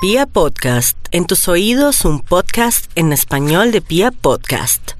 Pia Podcast, en tus oídos un podcast en español de Pia Podcast.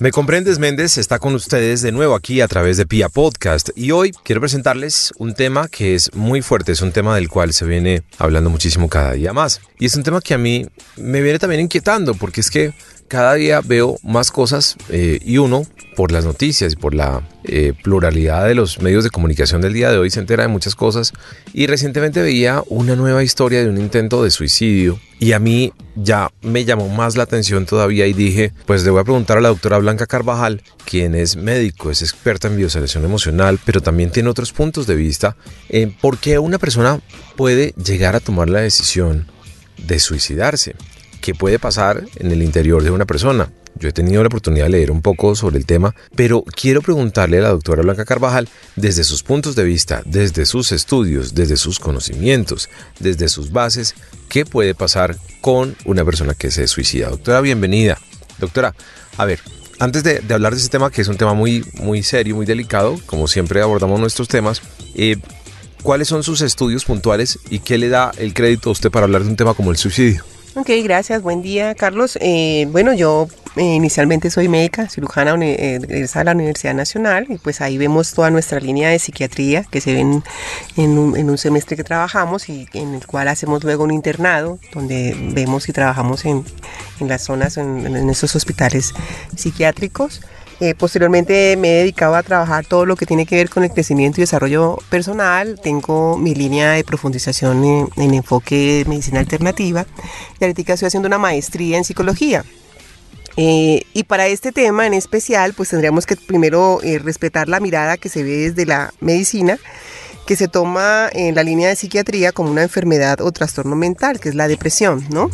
Me comprendes Méndez está con ustedes de nuevo aquí a través de Pia Podcast y hoy quiero presentarles un tema que es muy fuerte, es un tema del cual se viene hablando muchísimo cada día más y es un tema que a mí me viene también inquietando porque es que cada día veo más cosas eh, y uno, por las noticias y por la eh, pluralidad de los medios de comunicación del día de hoy, se entera de muchas cosas. Y recientemente veía una nueva historia de un intento de suicidio y a mí ya me llamó más la atención todavía y dije, pues le voy a preguntar a la doctora Blanca Carvajal, quien es médico, es experta en bioselección emocional, pero también tiene otros puntos de vista en por qué una persona puede llegar a tomar la decisión de suicidarse qué puede pasar en el interior de una persona. Yo he tenido la oportunidad de leer un poco sobre el tema, pero quiero preguntarle a la doctora Blanca Carvajal desde sus puntos de vista, desde sus estudios, desde sus conocimientos, desde sus bases, qué puede pasar con una persona que se suicida. Doctora, bienvenida. Doctora, a ver, antes de, hablar de ese tema, que es un tema muy, muy serio, muy delicado, como siempre abordamos nuestros temas, eh, ¿cuáles son sus estudios puntuales y qué le da el crédito a usted para hablar de un tema como el suicidio? Ok, gracias. Buen día, Carlos. Eh, bueno, yo eh, inicialmente soy médica, cirujana eh, egresada la Universidad Nacional y pues ahí vemos toda nuestra línea de psiquiatría que se ven en un, semestre que trabajamos y en el cual hacemos luego un internado donde vemos y trabajamos en, las zonas, en, en esos hospitales psiquiátricos. Eh, posteriormente me he dedicado a trabajar todo lo que tiene que ver con el crecimiento y desarrollo personal. Tengo mi línea de profundización en, enfoque de medicina alternativa y ahorita estoy haciendo una maestría en psicología. Eh, y para este tema en especial, pues tendríamos que primero eh, respetar la mirada que se ve desde la medicina que se toma en la línea de psiquiatría como una enfermedad o trastorno mental, que es la depresión, ¿no?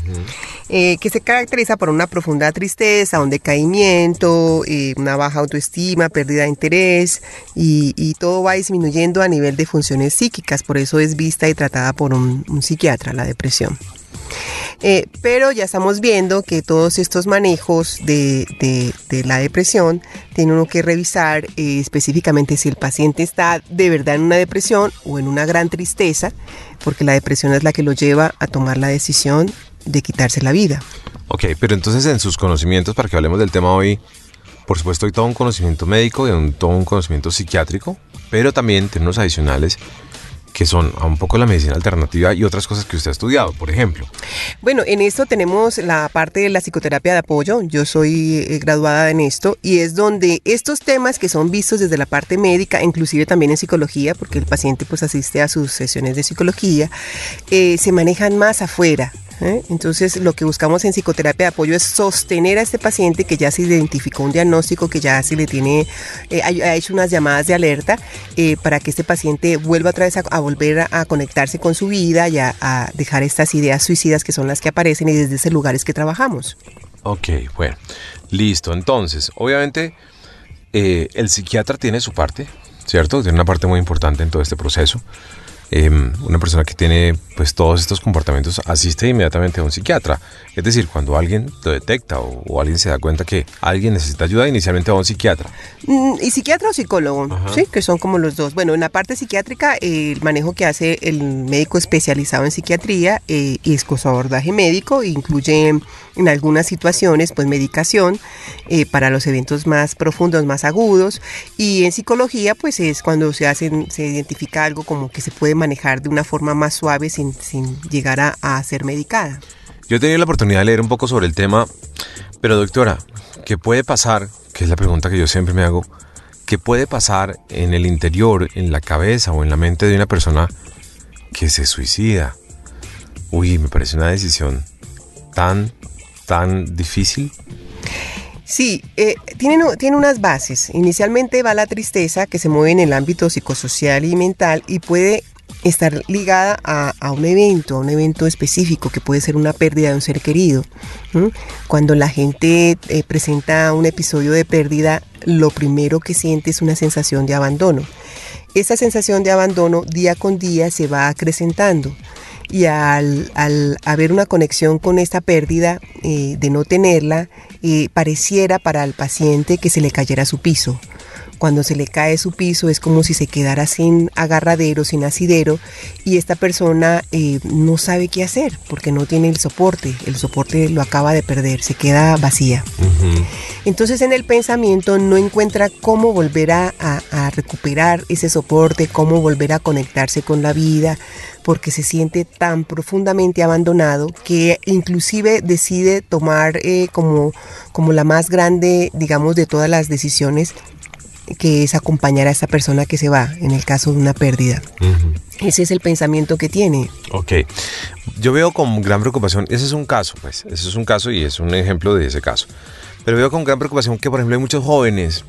Eh, que se caracteriza por una profunda tristeza, un decaimiento, eh, una baja autoestima, pérdida de interés y, todo va disminuyendo a nivel de funciones psíquicas, por eso es vista y tratada por un psiquiatra, la depresión. Eh, pero ya estamos viendo que todos estos manejos de, la depresión tiene uno que revisar eh, específicamente si el paciente está de verdad en una depresión o en una gran tristeza, porque la depresión es la que lo lleva a tomar la decisión de quitarse la vida. Ok, pero entonces en sus conocimientos, para que hablemos del tema hoy, por supuesto hay todo un conocimiento médico y todo un conocimiento psiquiátrico, pero también tenemos adicionales que son un poco la medicina alternativa y otras cosas que usted ha estudiado, por ejemplo. Bueno, en esto tenemos la parte de la psicoterapia de apoyo. Yo soy eh, graduada en esto y es donde estos temas que son vistos desde la parte médica, inclusive también en psicología, porque el paciente pues asiste a sus sesiones de psicología, eh, se manejan más afuera ¿eh? Entonces, lo que buscamos en psicoterapia de apoyo es sostener a este paciente que ya se identificó un diagnóstico, que ya se le tiene, eh, ha, hecho unas llamadas de alerta eh, para que este paciente vuelva otra vez a, volver a, conectarse con su vida y a, dejar estas ideas suicidas que son las que aparecen y desde ese lugar es que trabajamos. Ok, bueno, listo. Entonces, obviamente, el psiquiatra tiene su parte, ¿cierto? Tiene una parte muy importante en todo este proceso. Em, una persona que tiene pues todos estos comportamientos asiste inmediatamente a un psiquiatra. Es decir, cuando alguien lo detecta o, alguien se da cuenta que alguien necesita ayuda, inicialmente va a un psiquiatra. Mm, y psiquiatra o psicólogo, sí, que son como los dos. Bueno, en la parte psiquiátrica, el manejo que hace el médico especializado en psiquiatría eh, es con su abordaje médico, incluye en algunas situaciones pues medicación eh, para los eventos más profundos, más agudos. Y en psicología pues es cuando se, hace, se identifica algo como que se puede manejar de una forma más suave sin, llegar a, ser medicada. Yo he tenido la oportunidad de leer un poco sobre el tema, pero doctora, ¿qué puede pasar? Que es la pregunta que yo siempre me hago. ¿Qué puede pasar en el interior, en la cabeza o en la mente de una persona que se suicida? Uy, me parece una decisión tan, tan difícil. Sí, eh, tiene, tiene unas bases. Inicialmente va la tristeza que se mueve en el ámbito psicosocial y mental y puede estar ligada a, un evento, a un evento específico que puede ser una pérdida de un ser querido. Cuando la gente eh, presenta un episodio de pérdida, lo primero que siente es una sensación de abandono. Esa sensación de abandono día con día se va acrecentando y al, haber una conexión con esta pérdida eh, de no tenerla, eh, pareciera para el paciente que se le cayera su piso cuando se le cae su piso es como si se quedara sin agarradero, sin asidero y esta persona eh, no sabe qué hacer porque no tiene el soporte, el soporte lo acaba de perder, se queda vacía. Entonces en el pensamiento no encuentra cómo volver a, a recuperar ese soporte, cómo volver a conectarse con la vida, porque se siente tan profundamente abandonado que inclusive decide tomar eh, como, como la más grande, digamos, de todas las decisiones, que es acompañar a esa persona que se va en el caso de una pérdida. Ese es el pensamiento que tiene. Ok. Yo veo con gran preocupación, ese es un caso, pues, ese es un caso y es un ejemplo de ese caso. Pero veo con gran preocupación que, por ejemplo, hay muchos jóvenes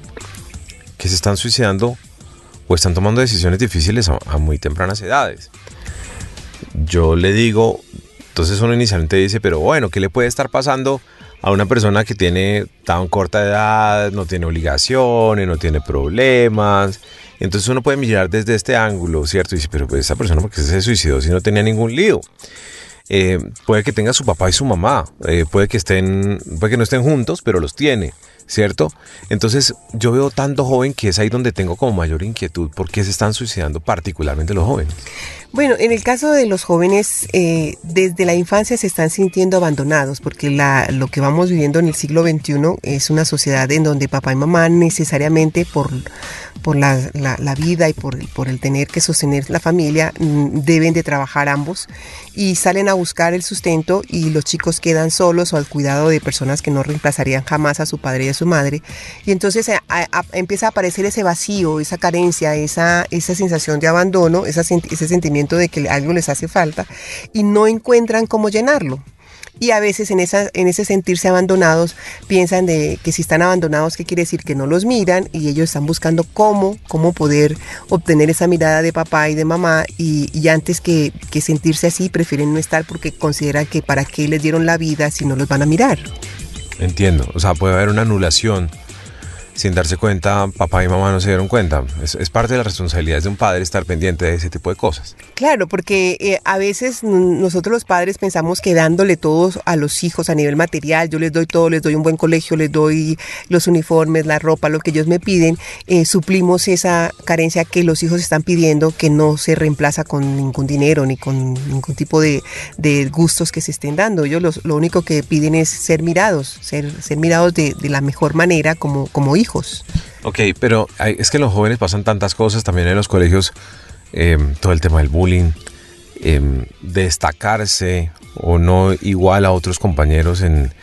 que se están suicidando o están tomando decisiones difíciles a muy tempranas edades yo le digo, entonces uno inicialmente dice, pero bueno, ¿qué le puede estar pasando a una persona que tiene tan corta edad, no tiene obligaciones, no tiene problemas? Entonces uno puede mirar desde este ángulo, ¿cierto? Y dice, pero pues esa persona, ¿por qué se suicidó si no tenía ningún lío? Eh, puede que tenga su papá y su mamá, eh, puede que estén, puede que no estén juntos, pero los tiene. ¿cierto? Entonces yo veo tanto joven que es ahí donde tengo como mayor inquietud, ¿por qué se están suicidando particularmente los jóvenes? Bueno, en el caso de los jóvenes, eh, desde la infancia se están sintiendo abandonados, porque la, lo que vamos viviendo en el siglo XXI es una sociedad en donde papá y mamá necesariamente por, por la, la, vida y por, por el tener que sostener la familia mm, deben de trabajar ambos y salen a buscar el sustento y los chicos quedan solos o al cuidado de personas que no reemplazarían jamás a su padre y a su madre. Y entonces eh, empieza a aparecer ese vacío, esa carencia, esa, esa sensación de abandono, ese sentimiento de que algo les hace falta y no encuentran cómo llenarlo. Y a veces en, esa, en ese sentirse abandonados piensan de que si están abandonados, ¿qué quiere decir? Que no los miran y ellos están buscando cómo, cómo poder obtener esa mirada de papá y de mamá y, antes que, que sentirse así prefieren no estar porque consideran que para qué les dieron la vida si no los van a mirar. Entiendo, o sea, puede haber una anulación sin darse cuenta, papá y mamá no se dieron cuenta. Es, parte de las responsabilidades de un padre estar pendiente de ese tipo de cosas. Claro, porque eh, a veces nosotros los padres pensamos que dándole todo a los hijos a nivel material, yo les doy todo, les doy un buen colegio, les doy los uniformes, la ropa, lo que ellos me piden, eh, suplimos esa carencia que los hijos están pidiendo que no se reemplaza con ningún dinero ni con ningún tipo de, gustos que se estén dando. Ellos lo único que piden es ser mirados, ser, ser mirados de, de la mejor manera como, como hijos. Ok, pero es que los jóvenes pasan tantas cosas también en los colegios, em, todo el tema del bullying, em, destacarse o no igual a otros compañeros en,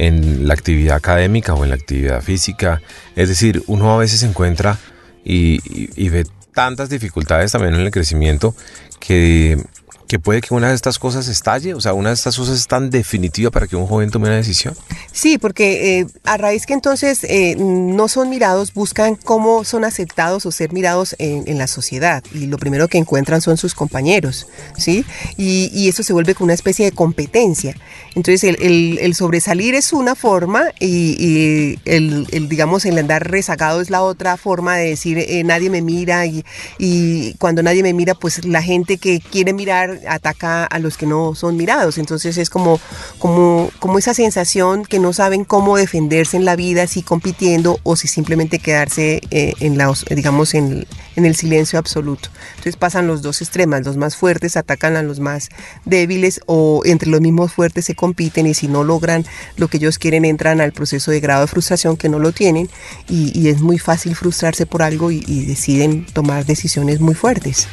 la actividad académica o en la actividad física. Es decir, uno a veces se encuentra y ve tantas dificultades también en el crecimiento que que puede que una de estas cosas estalle? O sea, una de estas cosas es tan definitiva para que un joven tome una decisión. Sí, porque eh, a raíz que entonces eh, no son mirados, buscan cómo son aceptados o ser mirados en, la sociedad. Y lo primero que encuentran son sus compañeros, ¿sí? Y, eso se vuelve como una especie de competencia. Entonces, el, sobresalir es una forma y, el, digamos, el andar rezagado es la otra forma de decir, eh, nadie me mira y, y cuando nadie me mira, pues la gente que quiere mirar ataca a los que no son mirados. Entonces es como, como, como esa sensación que no saben cómo defenderse en la vida, si compitiendo o si simplemente quedarse eh, en la, digamos, en, en, el silencio absoluto. Entonces pasan los dos extremos, los más fuertes atacan a los más débiles o entre los mismos fuertes se compiten y si no logran lo que ellos quieren entran al proceso de grado de frustración que no lo tienen y, es muy fácil frustrarse por algo y, y deciden tomar decisiones muy fuertes.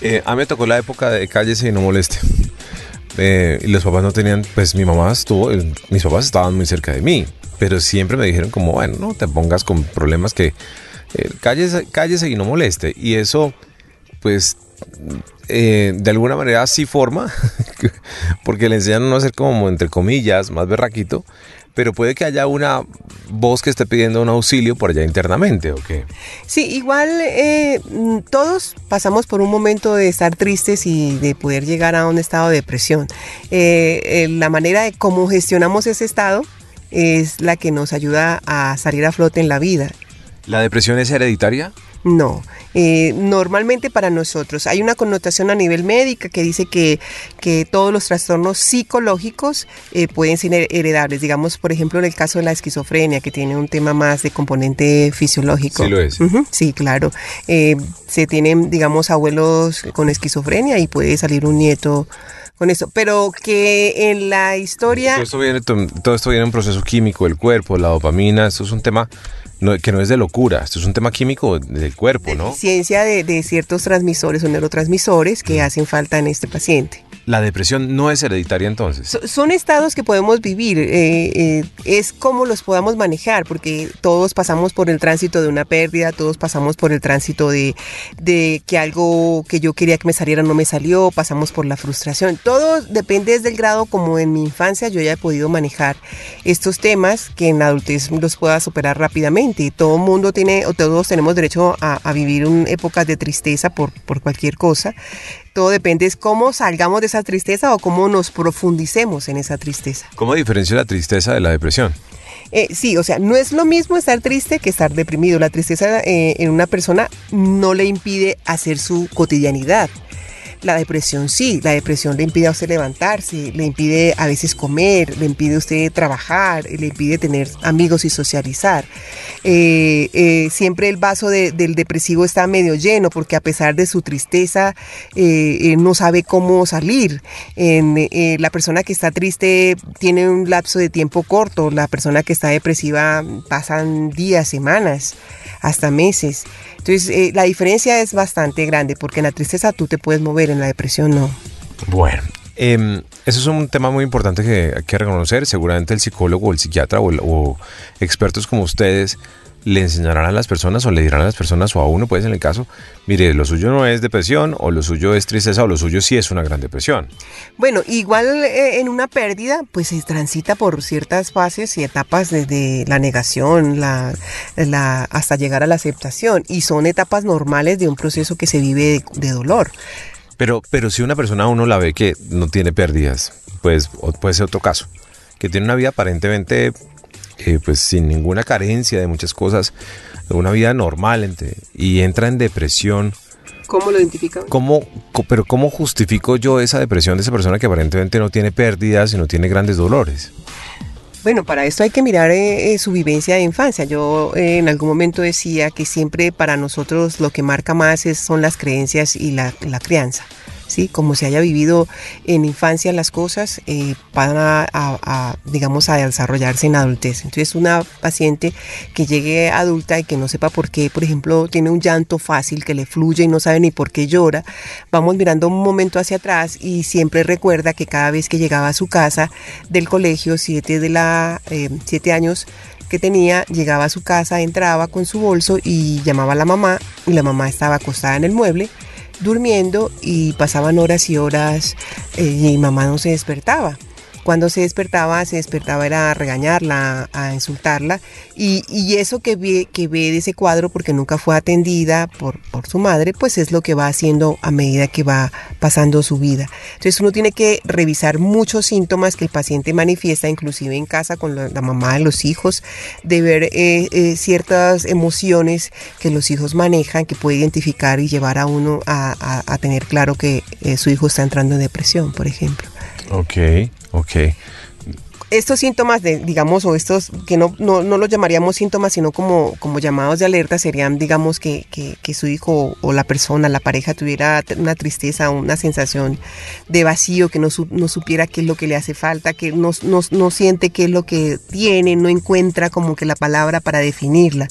Eh, a mí me tocó la época de cállese y no moleste. Eh, y los papás no tenían, pues mi mamá estuvo, mis papás estaban muy cerca de mí, pero siempre me dijeron como, bueno, no te pongas con problemas que eh, cállese, y no moleste. Y eso, pues, eh, de alguna manera sí forma, porque le enseñan a no ser como, entre comillas, más berraquito, pero puede que haya una voz que esté pidiendo un auxilio por allá internamente, ¿o qué? Sí, igual eh, todos pasamos por un momento de estar tristes y de poder llegar a un estado de depresión. Eh, eh, la manera de cómo gestionamos ese estado es la que nos ayuda a salir a flote en la vida. ¿La depresión es hereditaria? No, eh, normalmente para nosotros hay una connotación a nivel médica que dice que, que todos los trastornos psicológicos eh, pueden ser heredables. Digamos, por ejemplo, en el caso de la esquizofrenia, que tiene un tema más de componente fisiológico. Sí, lo es. sí, claro. Eh, se tienen, digamos, abuelos con esquizofrenia y puede salir un nieto con eso. Pero que en la historia... Todo esto viene, todo esto viene en un proceso químico del cuerpo, la dopamina, esto es un tema que no es de locura, esto es un tema químico del cuerpo, ¿no? Ciencia de, de ciertos transmisores o neurotransmisores que hacen falta en este paciente. ¿La depresión no es hereditaria entonces? son estados que podemos vivir, eh, eh, es como los podamos manejar, porque todos pasamos por el tránsito de una pérdida, todos pasamos por el tránsito de, que algo que yo quería que me saliera no me salió, pasamos por la frustración. Todo depende del grado como en mi infancia yo ya he podido manejar estos temas que en la adultez los pueda superar rápidamente. Todo mundo tiene, o todos tenemos derecho a, vivir un, épocas de tristeza por cualquier cosa. Todo depende de cómo salgamos de esa tristeza o cómo nos profundicemos en esa tristeza. ¿Cómo diferencia la tristeza de la depresión? Eh, sí, o sea, no es lo mismo estar triste que estar deprimido. La tristeza eh, en una persona no le impide hacer su cotidianidad. La depresión sí, la depresión le impide a usted levantarse, le impide a veces comer, le impide a usted trabajar, le impide tener amigos y socializar. Eh, eh, siempre el vaso del depresivo está medio lleno porque a pesar de su tristeza eh, no sabe cómo salir. la persona que está triste tiene un lapso de tiempo corto, la persona que está depresiva pasan días, semanas, hasta meses. Entonces, la diferencia es bastante grande porque en la tristeza tú te puedes mover, en la depresión no. Bueno, eh, eso es un tema muy importante que hay que reconocer. Seguramente el psicólogo o el psiquiatra o, expertos como ustedes le enseñarán a las personas o le dirán a las personas o a uno, pues en el caso, mire, lo suyo no es depresión o lo suyo es tristeza o lo suyo sí es una gran depresión. Bueno, igual eh, en una pérdida, pues se transita por ciertas fases y etapas desde la negación la, la, hasta llegar a la aceptación y son etapas normales de un proceso que se vive de dolor. Pero, pero si una persona uno la ve que no tiene pérdidas, pues puede ser otro caso, que tiene una vida aparentemente eh, pues sin ninguna carencia de muchas cosas, una vida normal y entra en depresión. ¿Cómo lo identifica? ¿Cómo, pero ¿cómo justifico yo esa depresión de esa persona que aparentemente no tiene pérdidas y no tiene grandes dolores? Bueno, para esto hay que mirar eh, eh, su vivencia de infancia. Yo en algún momento decía que siempre para nosotros lo que marca más es, son las creencias y la crianza. Como se haya vivido en infancia las cosas, eh, van a, digamos, a desarrollarse en adultez. Entonces, una paciente que llegue adulta y que no sepa por qué, por ejemplo, tiene un llanto fácil, que le fluye y no sabe ni por qué llora, vamos mirando un momento hacia atrás y siempre recuerda que cada vez que llegaba a su casa del colegio, siete, de la, eh, siete años, que tenía, llegaba a su casa, entraba con su bolso y llamaba a la mamá y la mamá estaba acostada en el mueble durmiendo y pasaban horas y horas eh, y mi mamá no se despertaba. Cuando se despertaba, se despertaba era a regañarla, a insultarla. Y, eso que ve, que ve de ese cuadro, porque nunca fue atendida por, por su madre, pues es lo que va haciendo a medida que va pasando su vida. Entonces uno tiene que revisar muchos síntomas que el paciente manifiesta, inclusive en casa con la, mamá de los hijos, de ver eh, eh, ciertas emociones que los hijos manejan, que puede identificar y llevar a uno a, a, tener claro que eh, su hijo está entrando en depresión, por ejemplo. Ok. Ok estos síntomas de, digamos, o estos que no, no, no los llamaríamos síntomas, sino como, como llamados de alerta, serían, digamos, que, que, su hijo o la persona, la pareja, tuviera una tristeza, una sensación de vacío, que no, no supiera qué es lo que le hace falta, que no, no, no, siente qué es lo que tiene, no encuentra como que la palabra para definirla.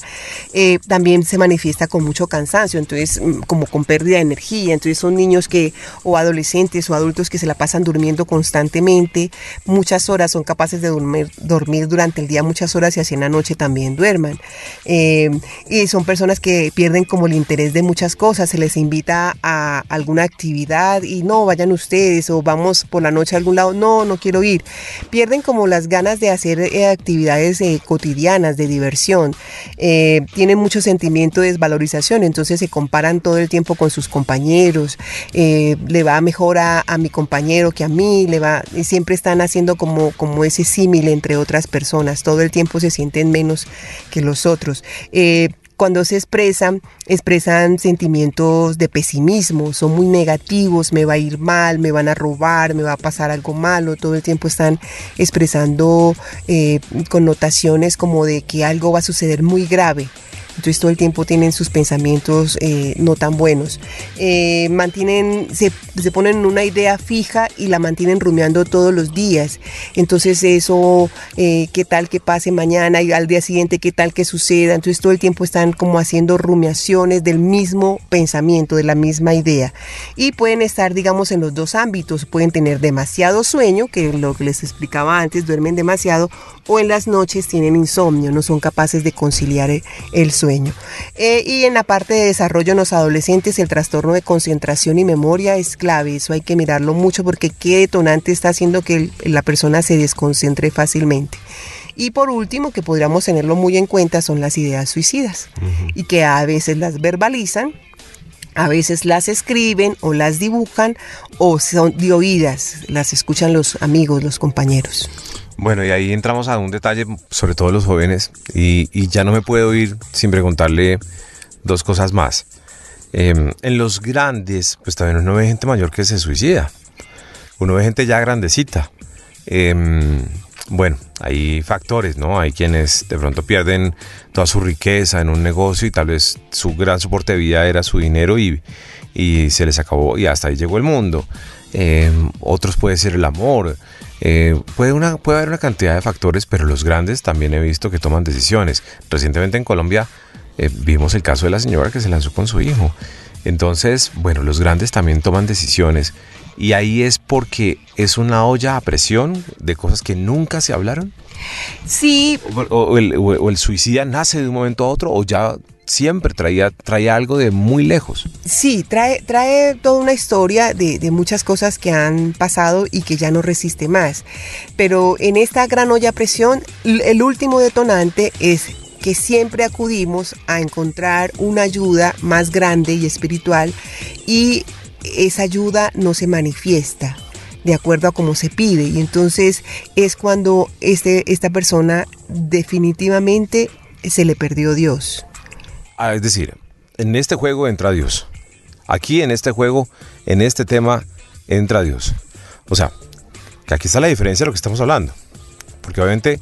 Eh, también se manifiesta con mucho cansancio, entonces, mm, como con pérdida de energía. Entonces, son niños que, o adolescentes o adultos que se la pasan durmiendo constantemente, muchas horas son capaces de dormir, dormir durante el día muchas horas y así en la noche también duerman. Eh, y son personas que pierden como el interés de muchas cosas, se les invita a alguna actividad y no, vayan ustedes o vamos por la noche a algún lado, no, no quiero ir. Pierden como las ganas de hacer eh, actividades eh, cotidianas, de diversión. tienen mucho sentimiento de desvalorización, entonces se comparan todo el tiempo con sus compañeros, le va mejor a, mi compañero que a mí, le va, y siempre están haciendo como, como símil entre otras personas, todo el tiempo se sienten menos que los otros. Eh, cuando se expresan, expresan sentimientos de pesimismo, son muy negativos, me va a ir mal, me van a robar, me va a pasar algo malo, todo el tiempo están expresando eh, connotaciones como de que algo va a suceder muy grave. Entonces todo el tiempo tienen sus pensamientos eh, no tan buenos. Eh, mantienen, se, se, ponen en una idea fija y la mantienen rumiando todos los días. Entonces eso, eh, qué tal que pase mañana y al día siguiente, qué tal que suceda. Entonces todo el tiempo están como haciendo rumiaciones del mismo pensamiento, de la misma idea. Y pueden estar, digamos, en los dos ámbitos. Pueden tener demasiado sueño, que lo que les explicaba antes, duermen demasiado, o en las noches tienen insomnio, no son capaces de conciliar el sueño. Eh, y en la parte de desarrollo en los adolescentes, el trastorno de concentración y memoria es clave. Eso hay que mirarlo mucho porque qué detonante está haciendo que la persona se desconcentre fácilmente. Y por último, que podríamos tenerlo muy en cuenta, son las ideas suicidas y que a veces las verbalizan a veces las escriben o las dibujan o son de oídas, las escuchan los amigos, los compañeros. Bueno, y ahí entramos a un detalle, sobre todo los jóvenes, y, ya no me puedo ir sin preguntarle dos cosas más. Em, en los grandes, pues también uno ve gente mayor que se suicida. Uno ve gente ya grandecita. Em, bueno, hay factores, ¿no? Hay quienes de pronto pierden toda su riqueza en un negocio y tal vez su gran soporte de vida era su dinero y, y se les acabó y hasta ahí llegó el mundo. Em, otros puede ser el amor. Eh, puede, una, puede haber una cantidad de factores, pero los grandes también he visto que toman decisiones. Recientemente en Colombia eh, vimos el caso de la señora que se lanzó con su hijo. Entonces, bueno, los grandes también toman decisiones y ahí es porque es una olla a presión de cosas que nunca se hablaron. Sí. O, el, o el suicida nace de un momento a otro o ya siempre traía, algo de muy lejos. Sí, trae, trae toda una historia de, muchas cosas que han pasado y que ya no resiste más. Pero en esta gran olla presión, el último detonante es que siempre acudimos a encontrar una ayuda más grande y espiritual y esa ayuda no se manifiesta de acuerdo a cómo se pide y entonces es cuando este, esta persona definitivamente se le perdió Dios. Ah, es decir, en este juego entra Dios. Aquí en este juego, en este tema, entra Dios. O sea, que aquí está la diferencia de lo que estamos hablando. Porque obviamente,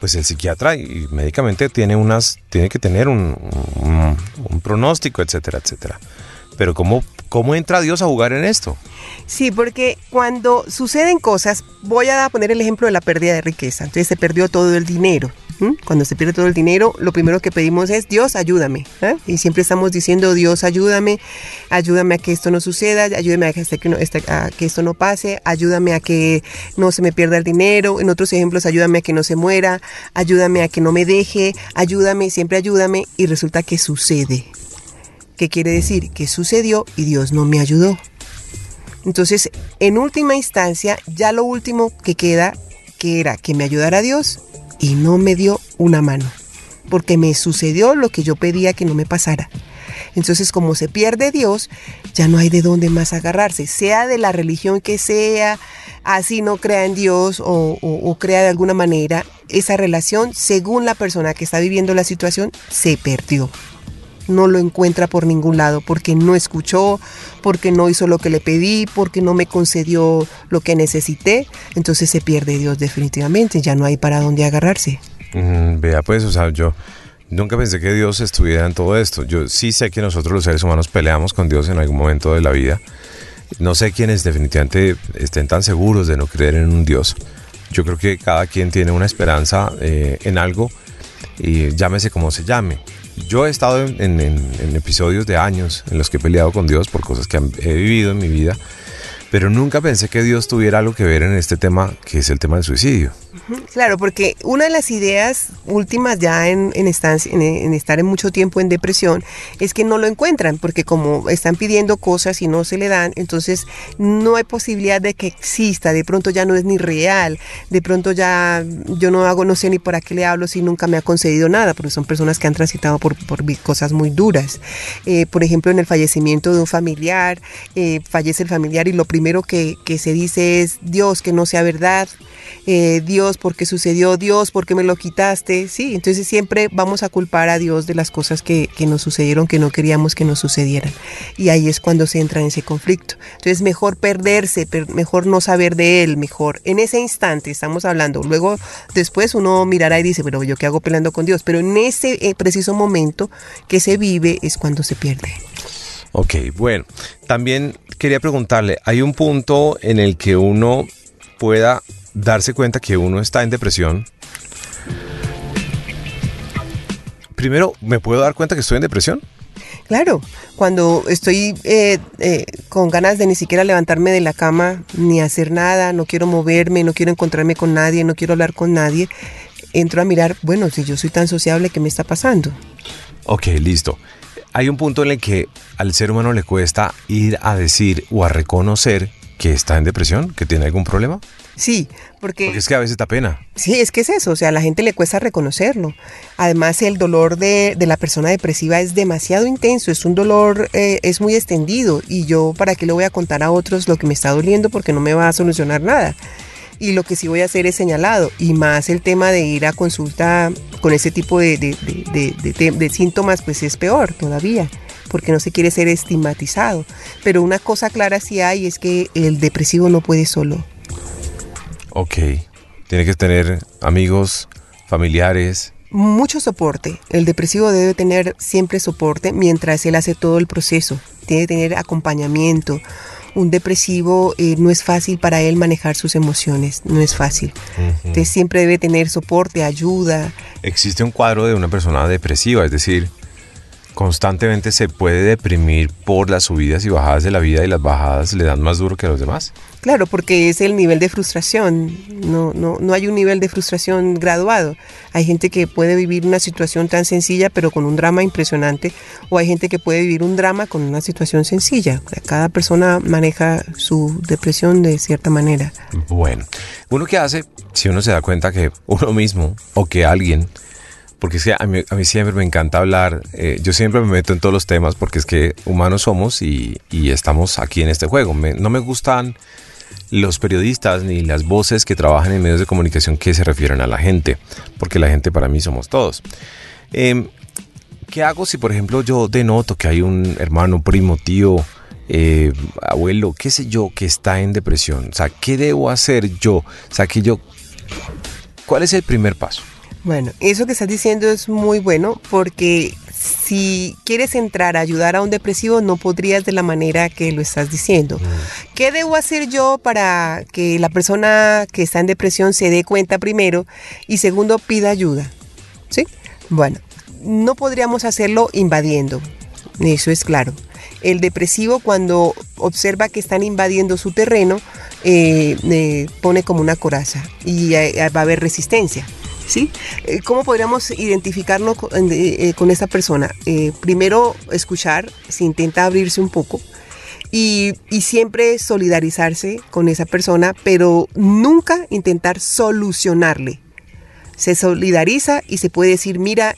pues el psiquiatra y médicamente tiene unas, tiene que tener un, un pronóstico, etcétera, etcétera. Pero ¿cómo, ¿cómo entra Dios a jugar en esto? Sí, porque cuando suceden cosas, voy a poner el ejemplo de la pérdida de riqueza. Entonces se perdió todo el dinero. Cuando se pierde todo el dinero, lo primero que pedimos es Dios, ayúdame. ¿eh? Y siempre estamos diciendo Dios, ayúdame, ayúdame a que esto no suceda, ayúdame a que, este, este, a que esto no pase, ayúdame a que no se me pierda el dinero. En otros ejemplos, ayúdame a que no se muera, ayúdame a que no me deje, ayúdame, siempre ayúdame. Y resulta que sucede. ¿Qué quiere decir? Que sucedió y Dios no me ayudó. Entonces, en última instancia, ya lo último que queda, que era que me ayudara Dios, y no me dio una mano, porque me sucedió lo que yo pedía que no me pasara. Entonces, como se pierde Dios, ya no hay de dónde más agarrarse, sea de la religión que sea, así no crea en Dios o, o, crea de alguna manera, esa relación, según la persona que está viviendo la situación, se perdió no lo encuentra por ningún lado, porque no escuchó, porque no hizo lo que le pedí, porque no me concedió lo que necesité, entonces se pierde Dios definitivamente, ya no hay para dónde agarrarse. Mm, vea pues, o sea, yo nunca pensé que Dios estuviera en todo esto. Yo sí sé que nosotros los seres humanos peleamos con Dios en algún momento de la vida. No sé quiénes definitivamente estén tan seguros de no creer en un Dios. Yo creo que cada quien tiene una esperanza eh, en algo y llámese como se llame. Yo he estado en, episodios de años en los que he peleado con Dios por cosas que he vivido en mi vida, pero nunca pensé que Dios tuviera algo que ver en este tema, que es el tema del suicidio. Claro, porque una de las ideas últimas ya en, estar en mucho tiempo en depresión es que no lo encuentran, porque como están pidiendo cosas y no se le dan, entonces no hay posibilidad de que exista, de pronto ya no es ni real, de pronto ya yo no hago, no sé ni por qué le hablo si nunca me ha concedido nada, porque son personas que han transitado por, cosas muy duras. Eh, por ejemplo, en el fallecimiento de un familiar, eh, fallece el familiar y lo primero que se dice es Dios, que no sea verdad, eh, Dios, porque sucedió, Dios, porque me lo quitaste, sí, entonces siempre vamos a culpar a Dios de las cosas que, que nos sucedieron, que no queríamos que nos sucedieran. Y ahí es cuando se entra en ese conflicto. Entonces mejor perderse, mejor no saber de Él, mejor en ese instante estamos hablando. Luego, después uno mirará y dice, pero yo qué hago peleando con Dios, pero en ese eh, preciso momento que se vive es cuando se pierde. Ok, bueno, también quería preguntarle, ¿hay un punto en el que uno pueda darse cuenta que uno está en depresión. Primero, ¿me puedo dar cuenta que estoy en depresión? Claro, cuando estoy eh, eh, con ganas de ni siquiera levantarme de la cama, ni hacer nada, no quiero moverme, no quiero encontrarme con nadie, no quiero hablar con nadie, entro a mirar, bueno, si yo soy tan sociable, ¿qué me está pasando? Ok, listo. Hay un punto en el que al ser humano le cuesta ir a decir o a reconocer que está en depresión, que tiene algún problema. Sí, porque, porque... es que a veces da pena. Sí, es que es eso, o sea, a la gente le cuesta reconocerlo. Además, el dolor de, de la persona depresiva es demasiado intenso, es un dolor, eh, es muy extendido y yo para qué le voy a contar a otros lo que me está doliendo porque no me va a solucionar nada. Y lo que sí voy a hacer es señalado, y más el tema de ir a consulta con ese tipo de, de, de, de síntomas, pues es peor todavía porque no se quiere ser estigmatizado. Pero una cosa clara sí hay es que el depresivo no puede solo. Ok. Tiene que tener amigos, familiares. Mucho soporte. El depresivo debe tener siempre soporte mientras él hace todo el proceso. Tiene que tener acompañamiento. Un depresivo eh, no es fácil para él manejar sus emociones, no es fácil. Entonces siempre debe tener soporte, ayuda. Existe un cuadro de una persona depresiva, es decir, constantemente se puede deprimir por las subidas y bajadas de la vida y las bajadas le dan más duro que a los demás. Claro, porque es el nivel de frustración. No, no, no hay un nivel de frustración graduado. Hay gente que puede vivir una situación tan sencilla pero con un drama impresionante o hay gente que puede vivir un drama con una situación sencilla. cada persona maneja su depresión de cierta manera. Bueno, uno que hace, si uno se da cuenta que uno mismo o que alguien porque es que a mí, siempre me encanta hablar, eh, yo siempre me meto en todos los temas porque es que humanos somos y, estamos aquí en este juego. no me gustan los periodistas ni las voces que trabajan en medios de comunicación que se refieren a la gente, porque la gente para mí somos todos. Em, ¿Qué hago si, por ejemplo, yo denoto que hay un hermano, primo, tío, eh, abuelo, qué sé yo, que está en depresión? O sea, ¿qué debo hacer yo? O sea, que yo... ¿Cuál es el primer paso? Bueno, eso que estás diciendo es muy bueno porque si quieres entrar a ayudar a un depresivo no podrías de la manera que lo estás diciendo. Mm. ¿Qué debo hacer yo para que la persona que está en depresión se dé cuenta primero y segundo pida ayuda? ¿Sí? Bueno, no podríamos hacerlo invadiendo, eso es claro. El depresivo cuando observa que están invadiendo su terreno eh, eh, pone como una coraza y va a haber resistencia. ¿Sí? Eh, ¿Cómo podríamos identificarnos con, eh, eh, esta persona? primero, escuchar, si intenta abrirse un poco. Y, y, siempre solidarizarse con esa persona, pero nunca intentar solucionarle. Se solidariza y se puede decir, mira,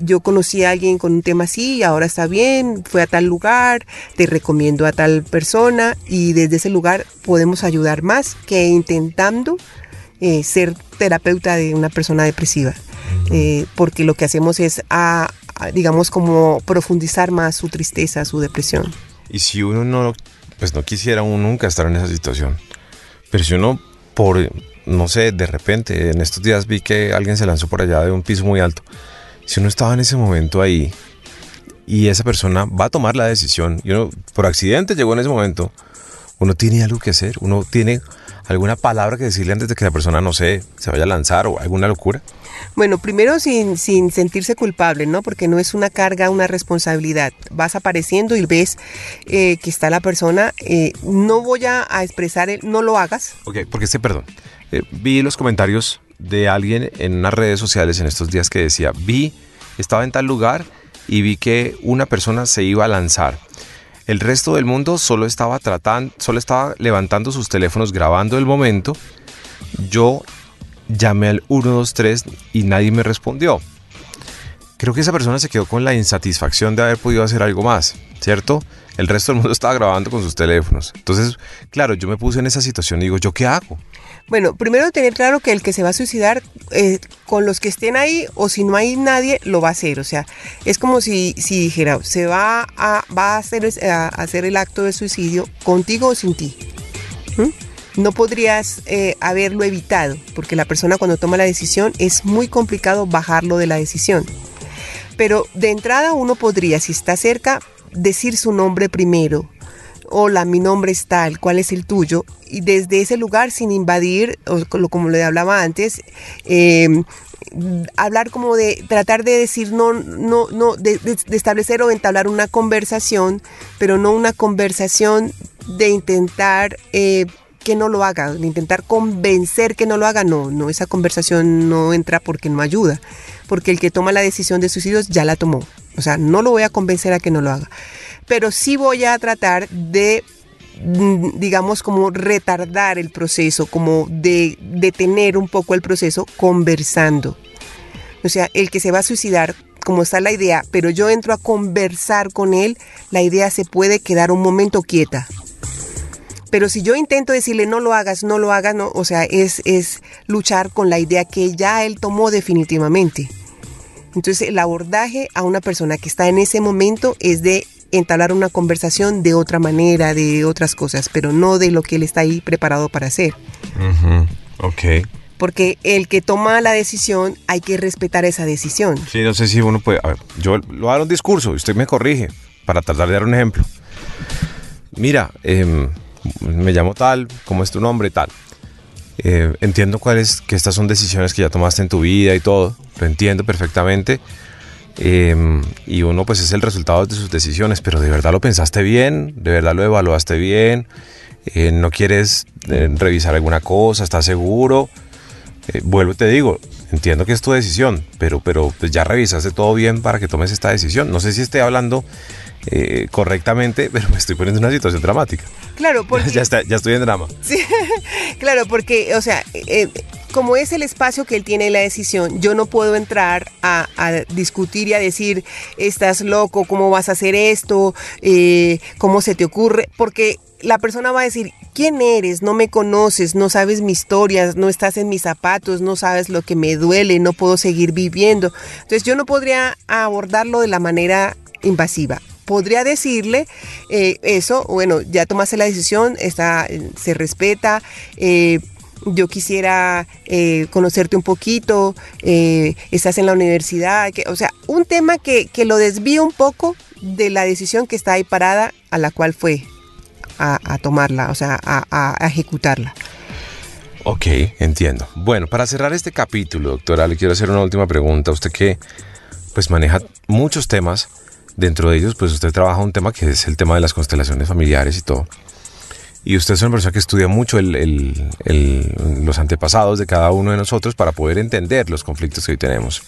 yo conocí a alguien con un tema así, ahora está bien, fue a tal lugar, te recomiendo a tal persona y desde ese lugar podemos ayudar más que intentando eh, ser terapeuta de una persona depresiva, eh, porque lo que hacemos es, a, digamos, como profundizar más su tristeza, su depresión. Y si uno no, pues no quisiera uno nunca estar en esa situación, pero si uno por, no sé, de repente, en estos días vi que alguien se lanzó por allá de un piso muy alto, si uno estaba en ese momento ahí y esa persona va a tomar la decisión y uno por accidente llegó en ese momento, uno tiene algo que hacer, uno tiene alguna palabra que decirle antes de que la persona, no sé, se vaya a lanzar o alguna locura? Bueno, primero sin, sin sentirse culpable, ¿no? Porque no es una carga, una responsabilidad. Vas apareciendo y ves eh, que está la persona. Eh, no voy a, expresar, el, no lo hagas. Ok, porque este, perdón. Eh, vi los comentarios de alguien en unas redes sociales en estos días que decía, vi, estaba en tal lugar y vi que una persona se iba a lanzar. El resto del mundo solo estaba tratando, solo estaba levantando sus teléfonos grabando el momento. Yo llamé al 123 y nadie me respondió. Creo que esa persona se quedó con la insatisfacción de haber podido hacer algo más, ¿cierto? el resto del mundo estaba grabando con sus teléfonos. Entonces, claro, yo me puse en esa situación y digo, ¿yo qué hago? Bueno, primero tener claro que el que se va a suicidar, eh, con los que estén ahí o si no hay nadie, lo va a hacer. O sea, es como si, si dijera, se va a, va a, hacer, a hacer el acto de suicidio contigo o sin ti. No podrías eh, haberlo evitado, porque la persona cuando toma la decisión es muy complicado bajarlo de la decisión. Pero de entrada uno podría, si está cerca, decir su nombre primero. Hola, mi nombre es tal, ¿cuál es el tuyo? Y desde ese lugar, sin invadir, como le hablaba antes, em, hablar como de tratar de decir no no no de, establecer o entablar una conversación pero no una conversación de intentar eh, que no lo haga de intentar convencer que no lo haga. No no esa conversación no entra porque no ayuda porque el que toma la decisión de suicidios ya la tomó. O sea no lo voy a convencer a que no lo haga pero sí voy a tratar de mm, digamos como retardar el proceso, como de detener un poco el proceso conversando. O sea, el que se va a suicidar, como está la idea, pero yo entro a conversar con él, la idea se puede quedar un momento quieta. Pero si yo intento decirle no lo hagas, no lo hagas, no, o sea, es, es luchar con la idea que ya él tomó definitivamente. Entonces el abordaje a una persona que está en ese momento es de entablar una conversación de otra manera, de otras cosas, pero no de lo que él está ahí preparado para hacer. Ok. Porque el que toma la decisión hay que respetar esa decisión. Sí, no sé si uno puede. A ver, yo lo hago un discurso y usted me corrige para tratar de dar un ejemplo. Mira, em, me llamo tal, ¿cómo es tu nombre? Tal. Eh, entiendo cuáles, que estas son decisiones que ya tomaste en tu vida y todo. Lo entiendo perfectamente Em, y uno pues es el resultado de sus decisiones, pero de verdad lo pensaste bien, de verdad lo evaluaste bien, eh, no quieres eh, revisar alguna cosa, estás seguro. Eh, vuelvo y te digo, entiendo que es tu decisión, pero, pero pues ya revisaste todo bien para que tomes esta decisión. No sé si esté hablando correctamente, pero me estoy poniendo en una situación dramática. Claro, porque... ya, está, ya estoy en drama. Sí, claro, porque, o sea, como es el espacio que él tiene la decisión, yo no puedo entrar a, discutir y a decir, estás loco, ¿cómo vas a hacer esto? Eh, ¿Cómo se te ocurre? Porque la persona va a decir, ¿quién eres? No me conoces, no sabes mi historia, no estás en mis zapatos, no sabes lo que me duele, no puedo seguir viviendo. Entonces yo no podría abordarlo de la manera invasiva podría decirle eh, eso, bueno, ya tomaste la decisión, está, se respeta, eh, yo quisiera eh, conocerte un poquito, eh, estás en la universidad, que, o sea, un tema que, lo desvía un poco de la decisión que está ahí parada a la cual fue a, tomarla, o sea, a, ejecutarla. Ok, entiendo. Bueno, para cerrar este capítulo, doctora, le quiero hacer una última pregunta. Usted que pues maneja muchos temas, dentro de ellos pues usted trabaja un tema que es el tema de las constelaciones familiares y todo. Y usted es una persona que estudia mucho los antepasados de cada uno de nosotros para poder entender los conflictos que hoy tenemos.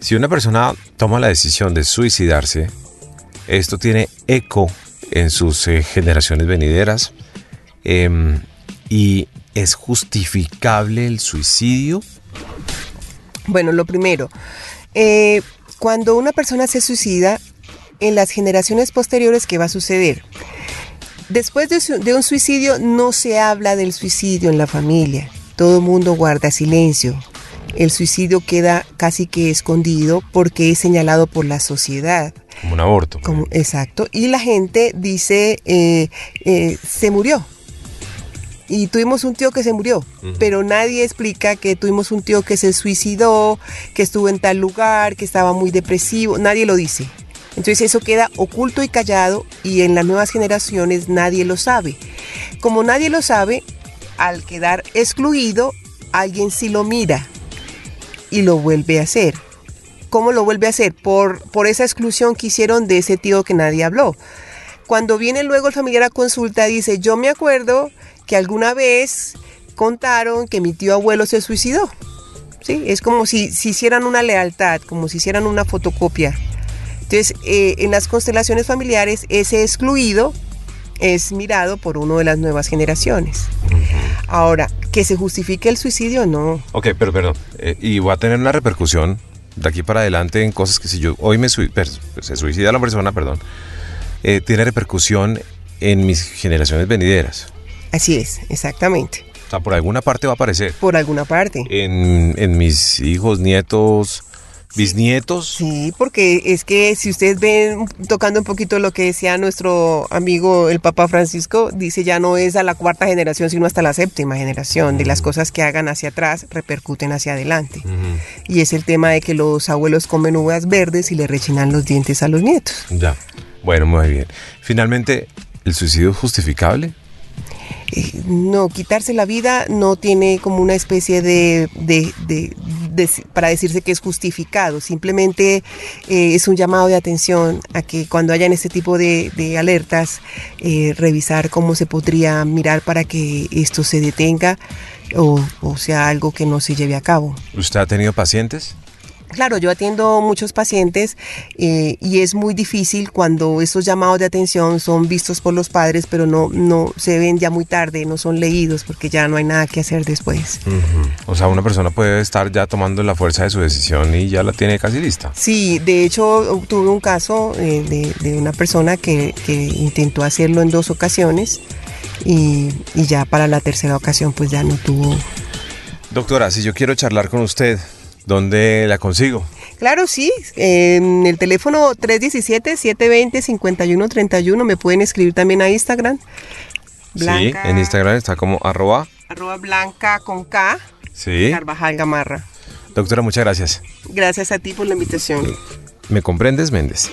Si una persona toma la decisión de suicidarse, esto tiene eco en sus eh, generaciones venideras em, y es justificable el suicidio. Bueno, lo primero, eh, cuando una persona se suicida, en las generaciones posteriores, ¿qué va a suceder? Después de, un suicidio no se habla del suicidio en la familia. Todo el mundo guarda silencio. El suicidio queda casi que escondido porque es señalado por la sociedad. Como un aborto. Como, exacto. Y la gente dice, eh, eh, se murió. Y tuvimos un tío que se murió, pero nadie explica que tuvimos un tío que se suicidó, que estuvo en tal lugar, que estaba muy depresivo. Nadie lo dice. Entonces eso queda oculto y callado y en las nuevas generaciones nadie lo sabe. Como nadie lo sabe, al quedar excluido, alguien sí lo mira y lo vuelve a hacer. ¿Cómo lo vuelve a hacer? Por, por esa exclusión que hicieron de ese tío que nadie habló. Cuando viene luego el familiar a consulta, dice, yo me acuerdo que alguna vez contaron que mi tío abuelo se suicidó. ¿Sí? Es como si, si hicieran una lealtad, como si hicieran una fotocopia entonces, eh, en las constelaciones familiares, ese excluido es mirado por una de las nuevas generaciones. Ahora, que se justifique el suicidio, no. Ok, pero perdón, eh, y va a tener una repercusión de aquí para adelante en cosas que si yo hoy me se suicida la persona, perdón, eh, tiene repercusión en mis generaciones venideras. Así es, exactamente. O sea, por alguna parte va a aparecer. Por alguna parte. En, en mis hijos, nietos, bisnietos. Sí, porque es que si ustedes ven, tocando un poquito lo que decía nuestro amigo el Papa Francisco, dice ya no es a la cuarta generación, sino hasta la séptima generación. De las cosas que hagan hacia atrás repercuten hacia adelante. Y es el tema de que los abuelos comen uvas verdes y le rechinan los dientes a los nietos. Ya. Bueno, muy bien. Finalmente, ¿el suicidio es justificable? No, quitarse la vida no tiene como una especie de para decirse que es justificado, simplemente eh, es un llamado de atención a que cuando hayan este tipo de, alertas, eh, revisar cómo se podría mirar para que esto se detenga o, o sea algo que no se lleve a cabo. ¿Usted ha tenido pacientes? Claro, yo atiendo muchos pacientes eh, y es muy difícil cuando estos llamados de atención son vistos por los padres, pero no, no se ven ya muy tarde, no son leídos porque ya no hay nada que hacer después. O sea, una persona puede estar ya tomando la fuerza de su decisión y ya la tiene casi lista. Sí, de hecho tuve un caso eh, de, de, una persona que, que, intentó hacerlo en dos ocasiones y, y ya para la tercera ocasión pues ya no tuvo. Doctora, si yo quiero charlar con usted, ¿Dónde la consigo? Claro, sí. En el teléfono 317-720-5131 me pueden escribir también a Instagram. Blanca, sí, en Instagram está como arroba. Arroba blanca con K. Sí. Carvajal Gamarra. Doctora, muchas gracias. Gracias a ti por la invitación. ¿Me comprendes, Méndez?